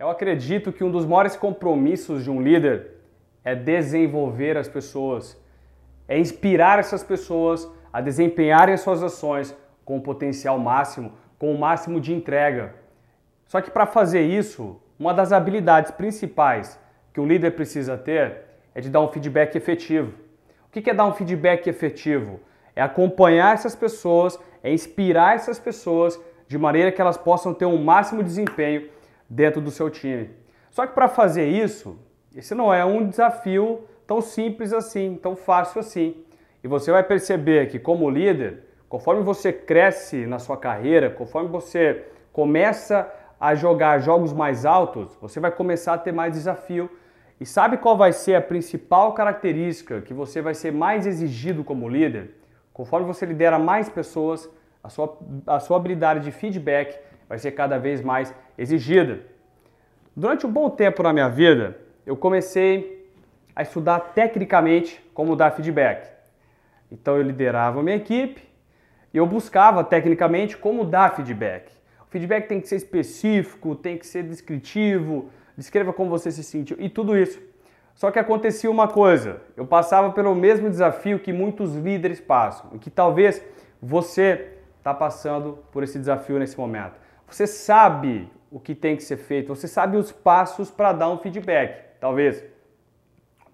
Eu acredito que um dos maiores compromissos de um líder é desenvolver as pessoas, é inspirar essas pessoas a desempenharem suas ações com o potencial máximo, com o máximo de entrega. Só que para fazer isso, uma das habilidades principais que o líder precisa ter é de dar um feedback efetivo. O que é dar um feedback efetivo? É acompanhar essas pessoas, é inspirar essas pessoas de maneira que elas possam ter um máximo desempenho dentro do seu time. Só que para fazer isso, esse não é um desafio tão simples assim, tão fácil assim. E você vai perceber que como líder, conforme você cresce na sua carreira, conforme você começa a jogar jogos mais altos, você vai começar a ter mais desafio. E sabe qual vai ser a principal característica que você vai ser mais exigido como líder? Conforme você lidera mais pessoas, a sua, a sua habilidade de feedback vai ser cada vez mais exigida. Durante um bom tempo na minha vida, eu comecei a estudar tecnicamente como dar feedback. Então eu liderava a minha equipe e eu buscava tecnicamente como dar feedback. O feedback tem que ser específico, tem que ser descritivo, descreva como você se sentiu e tudo isso. Só que acontecia uma coisa, eu passava pelo mesmo desafio que muitos líderes passam, e que talvez você está passando por esse desafio nesse momento. Você sabe o que tem que ser feito, você sabe os passos para dar um feedback, talvez.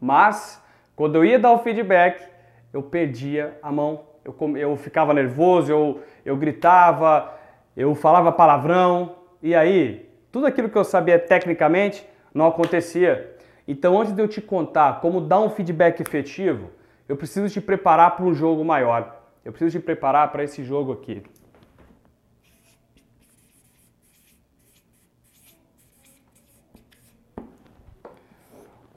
Mas, quando eu ia dar o feedback, eu perdia a mão, eu, eu ficava nervoso, eu, eu gritava, eu falava palavrão, e aí, tudo aquilo que eu sabia tecnicamente não acontecia. Então, antes de eu te contar como dar um feedback efetivo, eu preciso te preparar para um jogo maior. Eu preciso te preparar para esse jogo aqui.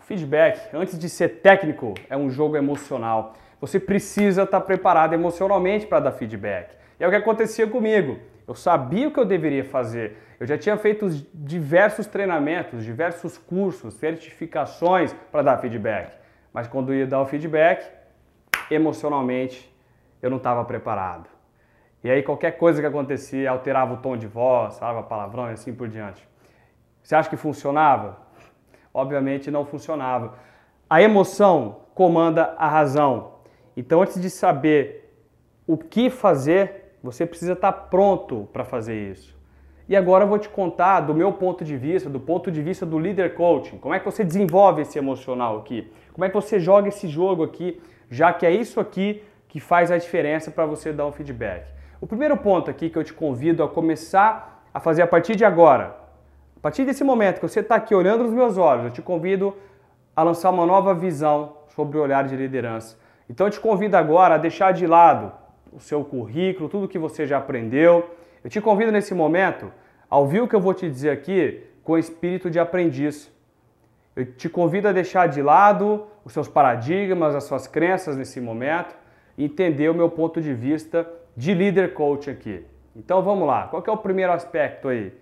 Feedback, antes de ser técnico, é um jogo emocional. Você precisa estar preparado emocionalmente para dar feedback. E é o que acontecia comigo. Eu sabia o que eu deveria fazer. Eu já tinha feito diversos treinamentos, diversos cursos, certificações para dar feedback. Mas quando ia dar o feedback, emocionalmente eu não estava preparado. E aí qualquer coisa que acontecia alterava o tom de voz, falava palavrão e assim por diante. Você acha que funcionava? Obviamente não funcionava. A emoção comanda a razão. Então antes de saber o que fazer, você precisa estar pronto para fazer isso. E agora eu vou te contar do meu ponto de vista, do ponto de vista do líder coaching, como é que você desenvolve esse emocional aqui, como é que você joga esse jogo aqui, já que é isso aqui que faz a diferença para você dar um feedback. O primeiro ponto aqui que eu te convido a começar a fazer a partir de agora, partir desse momento que você está aqui olhando nos meus olhos, eu te convido a lançar uma nova visão sobre o olhar de liderança. Então eu te convido agora a deixar de lado o seu currículo, tudo que você já aprendeu. Eu te convido nesse momento a ouvir o que eu vou te dizer aqui com espírito de aprendiz. Eu te convido a deixar de lado os seus paradigmas, as suas crenças nesse momento e entender o meu ponto de vista de líder coach aqui. Então vamos lá, qual é o primeiro aspecto aí?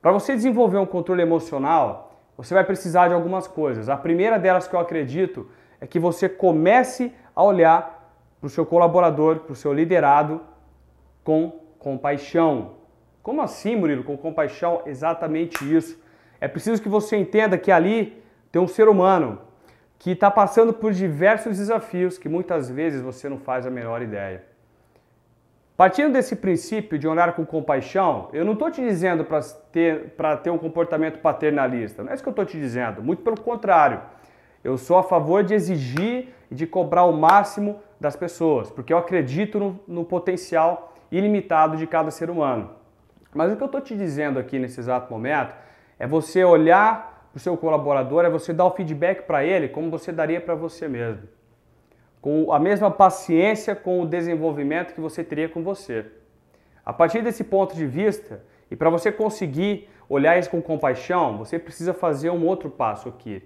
Para você desenvolver um controle emocional, você vai precisar de algumas coisas. A primeira delas que eu acredito é que você comece a olhar para o seu colaborador, para o seu liderado com compaixão. Como assim, Murilo? Com compaixão? Exatamente isso. É preciso que você entenda que ali tem um ser humano que está passando por diversos desafios que muitas vezes você não faz a menor ideia. Partindo desse princípio de olhar com compaixão, eu não estou te dizendo para ter, ter um comportamento paternalista, não é isso que eu estou te dizendo, muito pelo contrário. Eu sou a favor de exigir e de cobrar o máximo das pessoas, porque eu acredito no, no potencial ilimitado de cada ser humano. Mas o que eu estou te dizendo aqui nesse exato momento é você olhar para o seu colaborador, é você dar o feedback para ele como você daria para você mesmo. Com a mesma paciência com o desenvolvimento que você teria com você. A partir desse ponto de vista, e para você conseguir olhar isso com compaixão, você precisa fazer um outro passo aqui.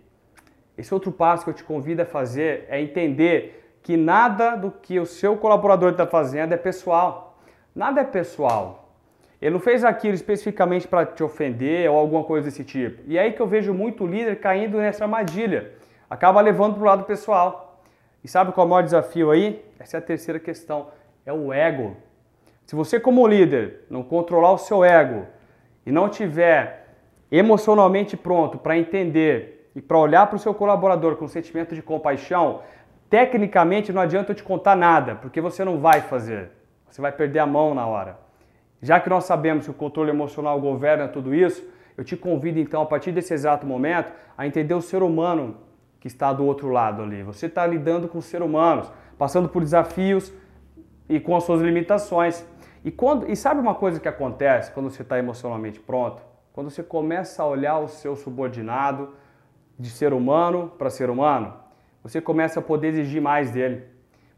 Esse outro passo que eu te convido a fazer é entender que nada do que o seu colaborador está fazendo é pessoal. Nada é pessoal. Ele não fez aquilo especificamente para te ofender ou alguma coisa desse tipo. E é aí que eu vejo muito líder caindo nessa armadilha. Acaba levando para o lado pessoal. E sabe qual é o maior desafio aí? Essa é a terceira questão. É o ego. Se você, como líder, não controlar o seu ego e não tiver emocionalmente pronto para entender e para olhar para o seu colaborador com um sentimento de compaixão, tecnicamente não adianta eu te contar nada, porque você não vai fazer. Você vai perder a mão na hora. Já que nós sabemos que o controle emocional governa tudo isso, eu te convido então, a partir desse exato momento, a entender o ser humano que está do outro lado ali. Você está lidando com seres humanos, passando por desafios e com as suas limitações. E, quando, e sabe uma coisa que acontece quando você está emocionalmente pronto? Quando você começa a olhar o seu subordinado de ser humano para ser humano, você começa a poder exigir mais dele.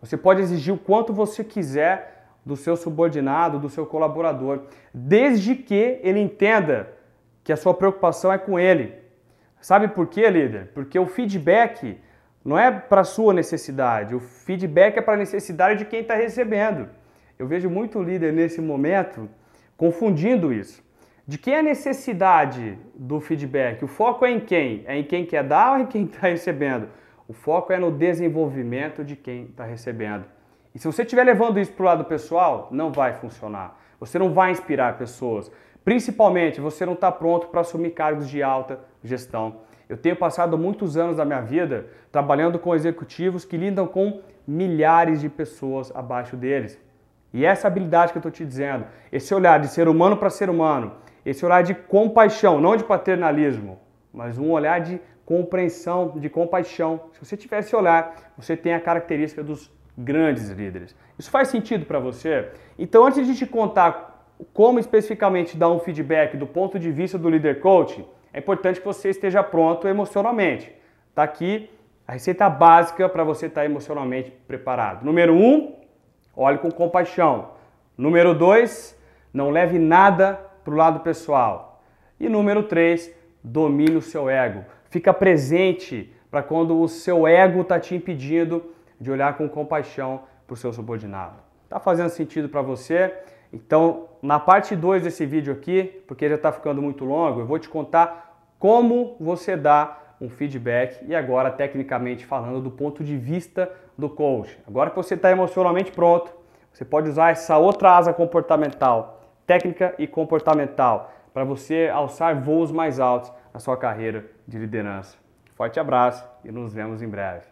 Você pode exigir o quanto você quiser do seu subordinado, do seu colaborador, desde que ele entenda que a sua preocupação é com ele Sabe por quê, líder? Porque o feedback não é para sua necessidade, o feedback é para a necessidade de quem está recebendo. Eu vejo muito líder nesse momento confundindo isso. De quem é a necessidade do feedback? O foco é em quem? É em quem quer dar ou em quem está recebendo? O foco é no desenvolvimento de quem está recebendo. E se você estiver levando isso para o lado pessoal, não vai funcionar. Você não vai inspirar pessoas. Principalmente, você não está pronto para assumir cargos de alta gestão. Eu tenho passado muitos anos da minha vida trabalhando com executivos que lidam com milhares de pessoas abaixo deles. E essa habilidade que eu estou te dizendo, esse olhar de ser humano para ser humano, esse olhar de compaixão, não de paternalismo, mas um olhar de compreensão, de compaixão. Se você tiver esse olhar, você tem a característica dos grandes líderes. Isso faz sentido para você? Então, antes de te contar como especificamente dar um feedback do ponto de vista do líder coach, é importante que você esteja pronto emocionalmente. Está aqui a receita básica para você estar tá emocionalmente preparado. Número um, olhe com compaixão. Número dois, não leve nada para o lado pessoal. E número três, domine o seu ego. Fica presente para quando o seu ego está te impedindo de olhar com compaixão para o seu subordinado. Está fazendo sentido para você? Então, na parte 2 desse vídeo aqui, porque já está ficando muito longo, eu vou te contar como você dá um feedback e agora, tecnicamente falando, do ponto de vista do coach. Agora que você está emocionalmente pronto, você pode usar essa outra asa comportamental, técnica e comportamental, para você alçar voos mais altos na sua carreira de liderança. Forte abraço e nos vemos em breve.